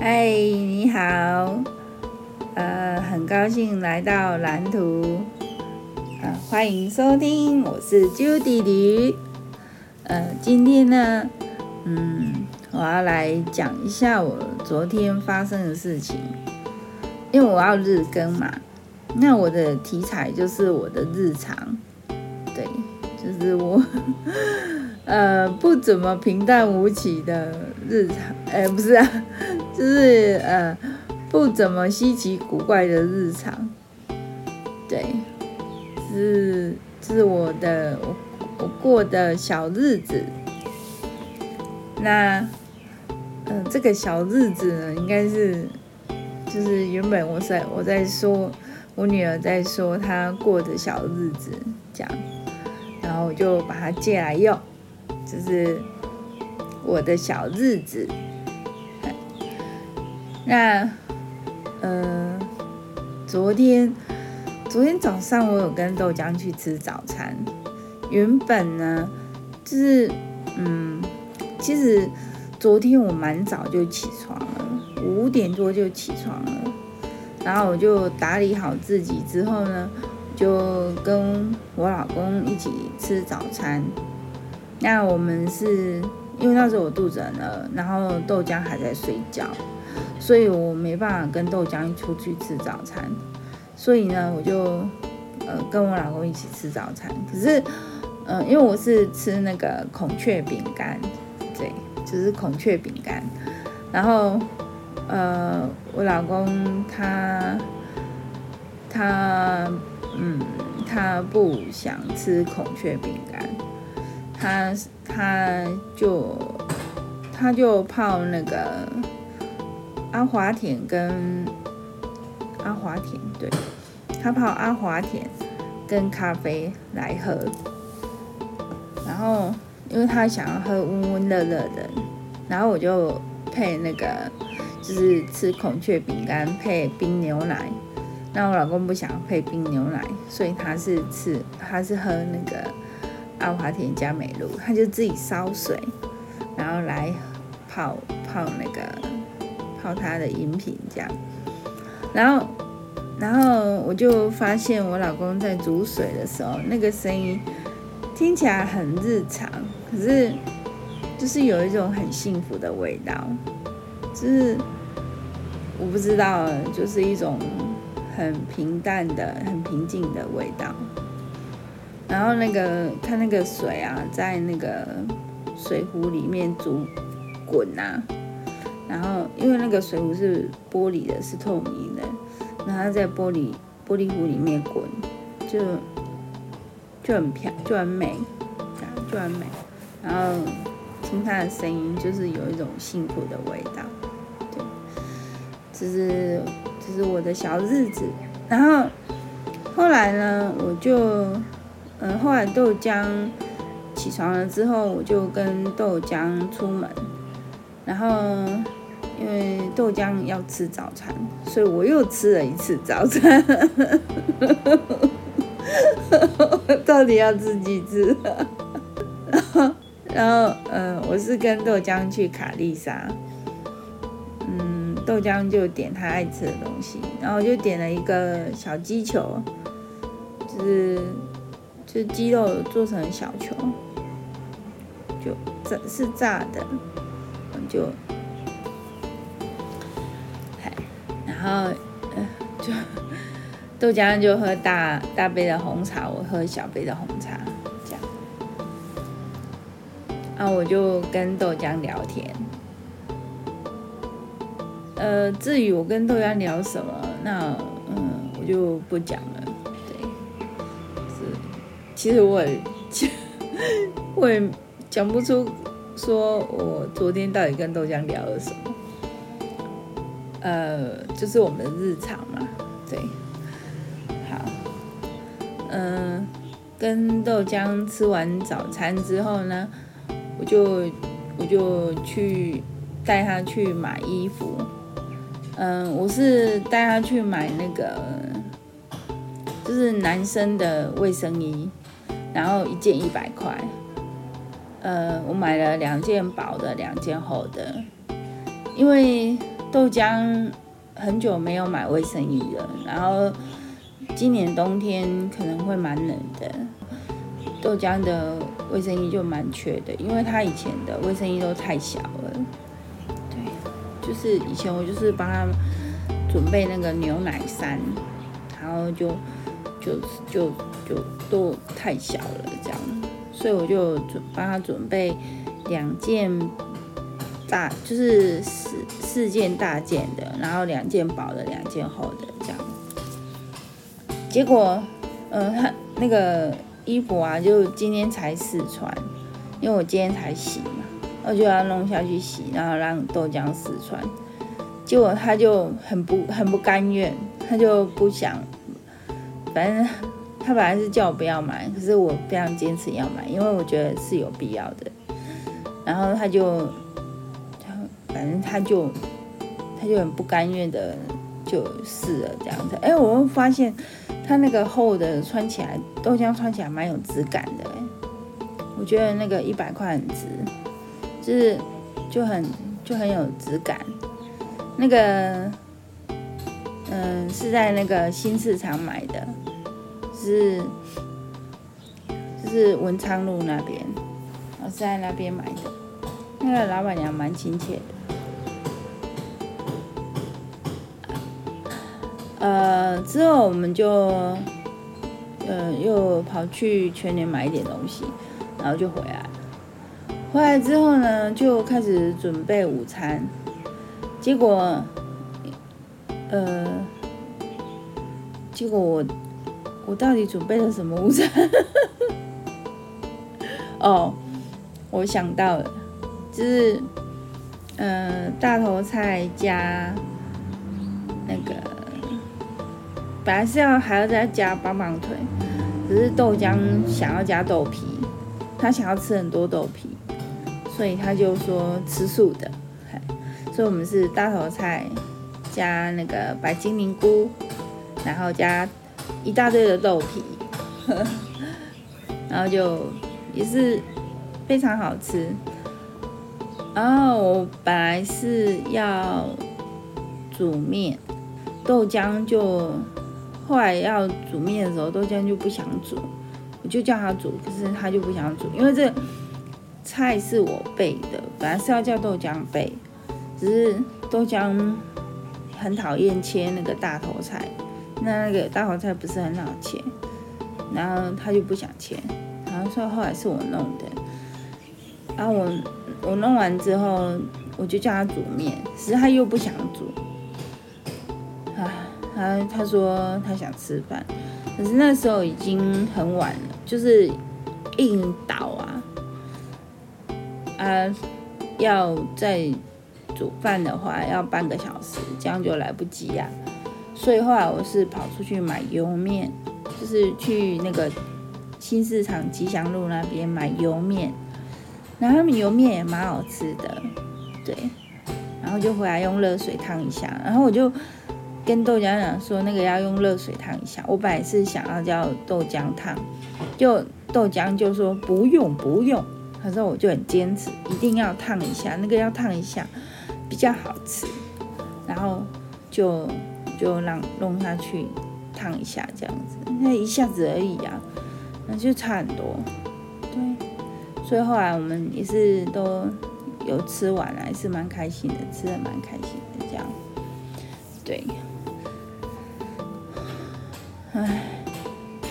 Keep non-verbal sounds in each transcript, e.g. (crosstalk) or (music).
嗨，你好，呃，很高兴来到蓝图，呃，欢迎收听，我是 Judy 吕，呃，今天呢，嗯，我要来讲一下我昨天发生的事情，因为我要日更嘛，那我的题材就是我的日常，对，就是我。(laughs) 呃，不怎么平淡无奇的日常，哎，不是啊，就是呃，不怎么稀奇古怪的日常，对，是是我的我我过的小日子。那，嗯、这个小日子呢，应该是就是原本我在我在说，我女儿在说她过的小日子这样，然后我就把它借来用。就是我的小日子。那，呃，昨天，昨天早上我有跟豆浆去吃早餐。原本呢，就是，嗯，其实昨天我蛮早就起床了，五点多就起床了。然后我就打理好自己之后呢，就跟我老公一起吃早餐。那我们是因为那时候我肚子很饿，然后豆浆还在睡觉，所以我没办法跟豆浆出去吃早餐，所以呢，我就呃跟我老公一起吃早餐。可是，呃，因为我是吃那个孔雀饼干，对，就是孔雀饼干，然后呃，我老公他他嗯，他不想吃孔雀饼干。他他就他就泡那个阿华田跟阿华田，对，他泡阿华田跟咖啡来喝，然后因为他想要喝温温热热的，然后我就配那个就是吃孔雀饼干配冰牛奶，那我老公不想配冰牛奶，所以他是吃他是喝那个。阿华田加美露，他就自己烧水，然后来泡泡那个泡他的饮品这样，然后然后我就发现我老公在煮水的时候，那个声音听起来很日常，可是就是有一种很幸福的味道，就是我不知道，就是一种很平淡的、很平静的味道。然后那个看那个水啊，在那个水壶里面煮滚呐，然后因为那个水壶是玻璃的，是透明的，然后在玻璃玻璃壶里面滚，就就很漂，就很美，就很美。然后听它的声音，就是有一种幸福的味道。对，这是这是我的小日子。然后后来呢，我就。嗯，后来豆浆起床了之后，我就跟豆浆出门，然后因为豆浆要吃早餐，所以我又吃了一次早餐。(laughs) 到底要吃几次？然后，然后，嗯，我是跟豆浆去卡丽莎，嗯，豆浆就点他爱吃的东西，然后我就点了一个小鸡球，就是。就鸡肉做成小球，就炸是炸的，就，然后呃就豆浆就喝大大杯的红茶，我喝小杯的红茶，这样，然后我就跟豆浆聊天，呃，至于我跟豆浆聊什么，那嗯我就不讲了。其实我也，(laughs) 我也讲不出，说我昨天到底跟豆浆聊了什么。呃，就是我们的日常嘛，对。好，嗯、跟豆浆吃完早餐之后呢，我就我就去带他去买衣服。嗯、我是带他去买那个，就是男生的卫生衣。然后一件一百块，呃，我买了两件薄的，两件厚的，因为豆浆很久没有买卫生衣了，然后今年冬天可能会蛮冷的，豆浆的卫生衣就蛮缺的，因为他以前的卫生衣都太小了。对，就是以前我就是帮他准备那个牛奶衫，然后就就就就都太小了这样，所以我就准帮他准备两件。大就是四四件大件的，然后两件薄的，两件厚的这样。结果，呃，他那个衣服啊，就今天才试穿，因为我今天才洗嘛，我就要弄下去洗，然后让豆浆试穿。结果他就很不很不甘愿，他就不想，反正他本来是叫我不要买，可是我非常坚持要买，因为我觉得是有必要的。然后他就。他反正他就他就很不甘愿的就试了这样子，哎，我会发现他那个厚的穿起来豆浆穿起来蛮有质感的，我觉得那个一百块很值，就是就很就很有质感。那个嗯是在那个新市场买的，是就是文昌路那边，我是在那边买的，那个老板娘蛮亲切的。呃，之后我们就，呃，又跑去全联买一点东西，然后就回来。回来之后呢，就开始准备午餐。结果，呃，结果我，我到底准备了什么午餐？(laughs) 哦，我想到了，就是，呃，大头菜加那个。本来是要还要再加棒棒腿，只是豆浆想要加豆皮，他想要吃很多豆皮，所以他就说吃素的。所以我们是大头菜加那个白精灵菇，然后加一大堆的豆皮，然后就也是非常好吃。然后我本来是要煮面，豆浆就。后来要煮面的时候，豆浆就不想煮，我就叫他煮，可是他就不想煮，因为这菜是我备的，本来是要叫豆浆备，只是豆浆很讨厌切那个大头菜，那那个大头菜不是很好切，然后他就不想切，然后所以后来是我弄的，然后我我弄完之后，我就叫他煮面，其实他又不想煮。啊他他说他想吃饭，可是那时候已经很晚了，就是硬倒啊啊！要再煮饭的话要半个小时，这样就来不及呀、啊。所以后来我是跑出去买油面，就是去那个新市场吉祥路那边买油面，然后他们油面也蛮好吃的，对。然后就回来用热水烫一下，然后我就。跟豆浆讲说那个要用热水烫一下，我本来是想要叫豆浆烫，就豆浆就说不用不用，可是我就很坚持一定要烫一下，那个要烫一下比较好吃，然后就就让弄下去烫一下这样子，那一下子而已啊，那就差很多，对，所以后来我们也是都有吃完，还是蛮开心的，吃的蛮开心的这样，对。唉，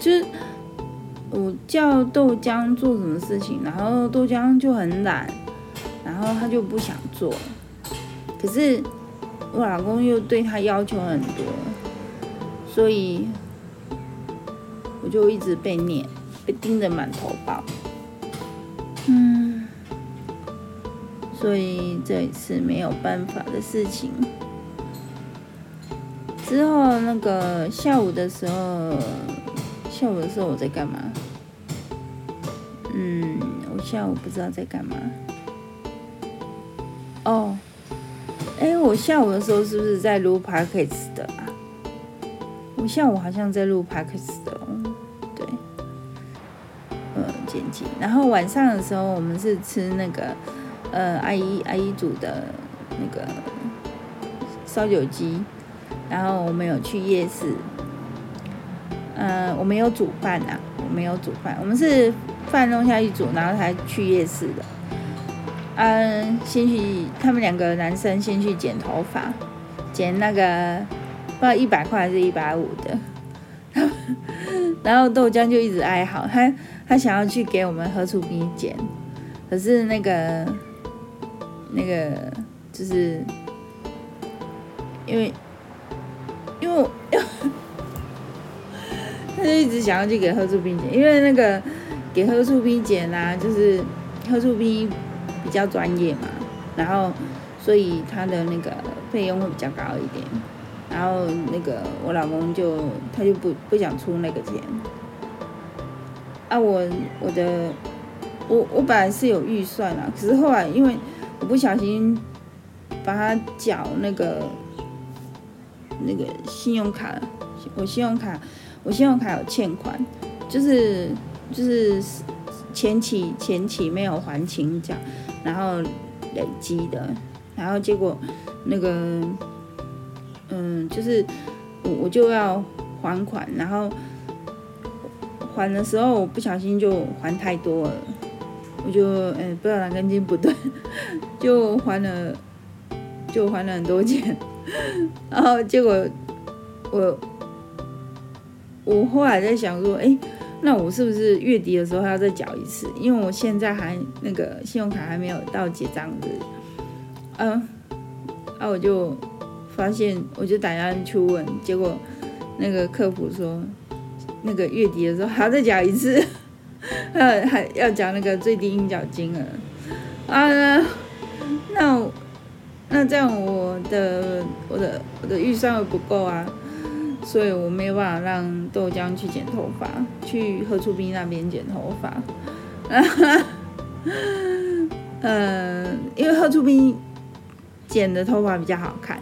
就是我叫豆浆做什么事情，然后豆浆就很懒，然后他就不想做。可是我老公又对他要求很多，所以我就一直被念，被盯得满头包。嗯，所以这也是没有办法的事情。之后那个下午的时候，下午的时候我在干嘛？嗯，我下午不知道在干嘛。哦，哎，我下午的时候是不是在录 p o c a s t 的啊？我下午好像在录 p o c a s t 的哦。对，呃，剪辑。然后晚上的时候，我们是吃那个呃阿姨阿姨煮的那个烧酒鸡，然后我们有去夜市，嗯，我们有煮饭啊，我们有煮饭，我们是饭弄下去煮，然后才去夜市的。嗯，先去他们两个男生先去剪头发，剪那个不知道一百块还是一百五的，然后豆浆就一直哀嚎，他他想要去给我们喝醋冰剪，可是那个那个就是因为因为 (laughs) 他就一直想要去给喝醋冰剪，因为那个给喝醋冰剪啊，就是喝醋冰。比较专业嘛，然后所以他的那个费用会比较高一点，然后那个我老公就他就不不想出那个钱，啊我我的我我本来是有预算啦，可是后来因为我不小心把他缴那个那个信用卡，我信用卡我信用卡有欠款，就是就是前期前期没有还清缴。然后累积的，然后结果那个，嗯，就是我我就要还款，然后还的时候我不小心就还太多了，我就嗯不知道哪根筋不对，就还了就还了很多钱，然后结果我我后来在想说，哎。那我是不是月底的时候还要再缴一次？因为我现在还那个信用卡还没有到结账日，嗯，啊，我就发现，我就打电话去问，结果那个客服说，那个月底的时候还要再缴一次，(laughs) 还还要缴那个最低应缴金额啊，那那这样我的我的我的预算会不够啊。所以我没有办法让豆浆去剪头发，去喝醋冰那边剪头发。嗯，(laughs) 因为喝醋冰剪的头发比较好看，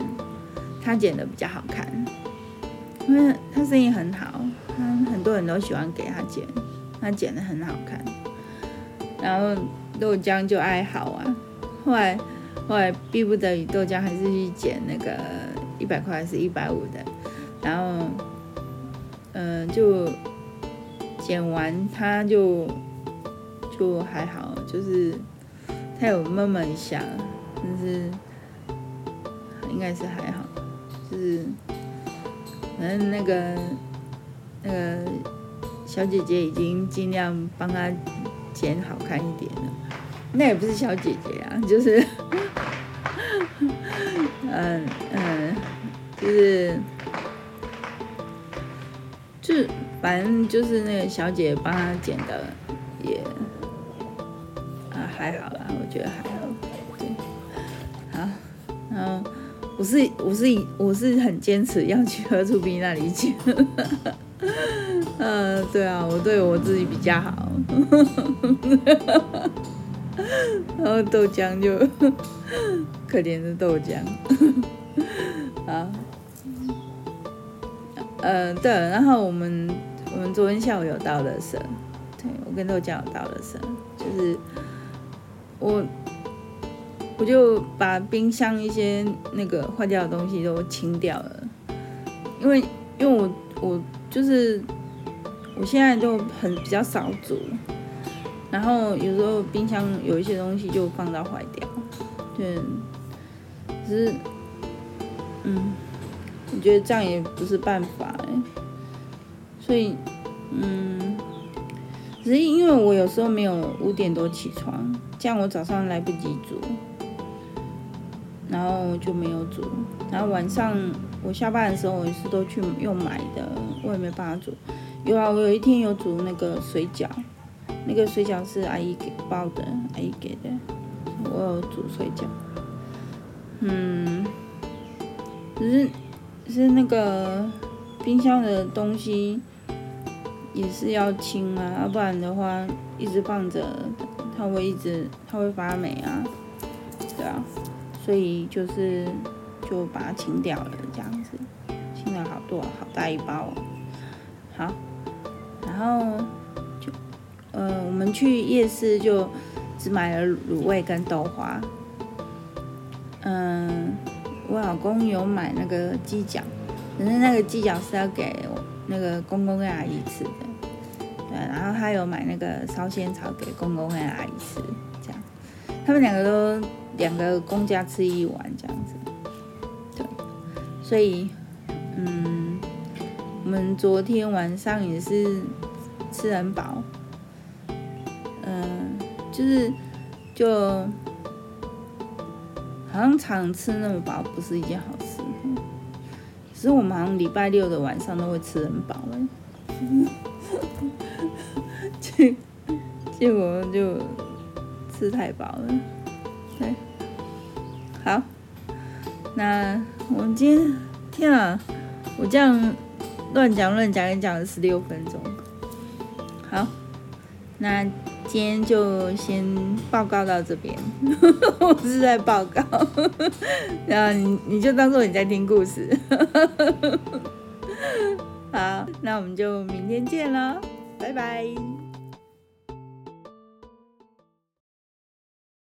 他剪的比较好看，因为他声音很好，他很多人都喜欢给他剪，他剪的很好看。然后豆浆就哀嚎啊，后来后来逼不得已，豆浆还是去剪那个一百块还是一百五的。然后，嗯、就剪完，他就就还好，就是他有闷闷一下，但是应该是还好，就是反正那个那个小姐姐已经尽量帮他剪好看一点了，那也不是小姐姐啊，就是，嗯嗯，就是。反正就是那个小姐帮他剪的，也啊还好啦，我觉得还好。对，好，然后我是我是以我是很坚持要去喝醋冰那里剪。嗯，(laughs) 对啊，我对我自己比较好。(laughs) 然后豆浆就 (laughs) 可怜的豆浆。啊。嗯，对，然后我们我们昨天下午有倒垃圾，对，我跟豆浆有倒垃圾，就是我我就把冰箱一些那个坏掉的东西都清掉了，因为因为我我就是我现在就很比较少煮，然后有时候冰箱有一些东西就放到坏掉，对，只是嗯。我觉得这样也不是办法哎，所以，嗯，只是因为我有时候没有五点多起床，这样我早上来不及煮，然后就没有煮，然后晚上我下班的时候我也是都去用买的，我也没办法煮。有啊，我有一天有煮那个水饺，那个水饺是阿姨给包的，阿姨给的，我有煮水饺，嗯，只是。是那个冰箱的东西也是要清啊，要不然的话一直放着，它会一直它会发霉啊，对啊，所以就是就把它清掉了，这样子，清了好多，好大一包，好，然后就呃我们去夜市就只买了卤味跟豆花，嗯。我老公有买那个鸡脚，可是那个鸡脚是要给我那个公公跟阿姨吃的，对，然后他有买那个烧仙草给公公跟阿姨吃，这样，他们两个都两个公家吃一碗这样子，对，所以，嗯，我们昨天晚上也是吃很饱，嗯，就是就。好像常吃那么饱不是一件好事，其实我们好像礼拜六的晚上都会吃很饱。了，结结果就吃太饱了，对，好，那我今天天啊，我这样乱讲乱讲，也讲了十六分钟，好，那。今天就先报告到这边，(laughs) 我是在报告，(laughs) 然后你你就当做你在听故事。(laughs) 好，那我们就明天见了，拜拜。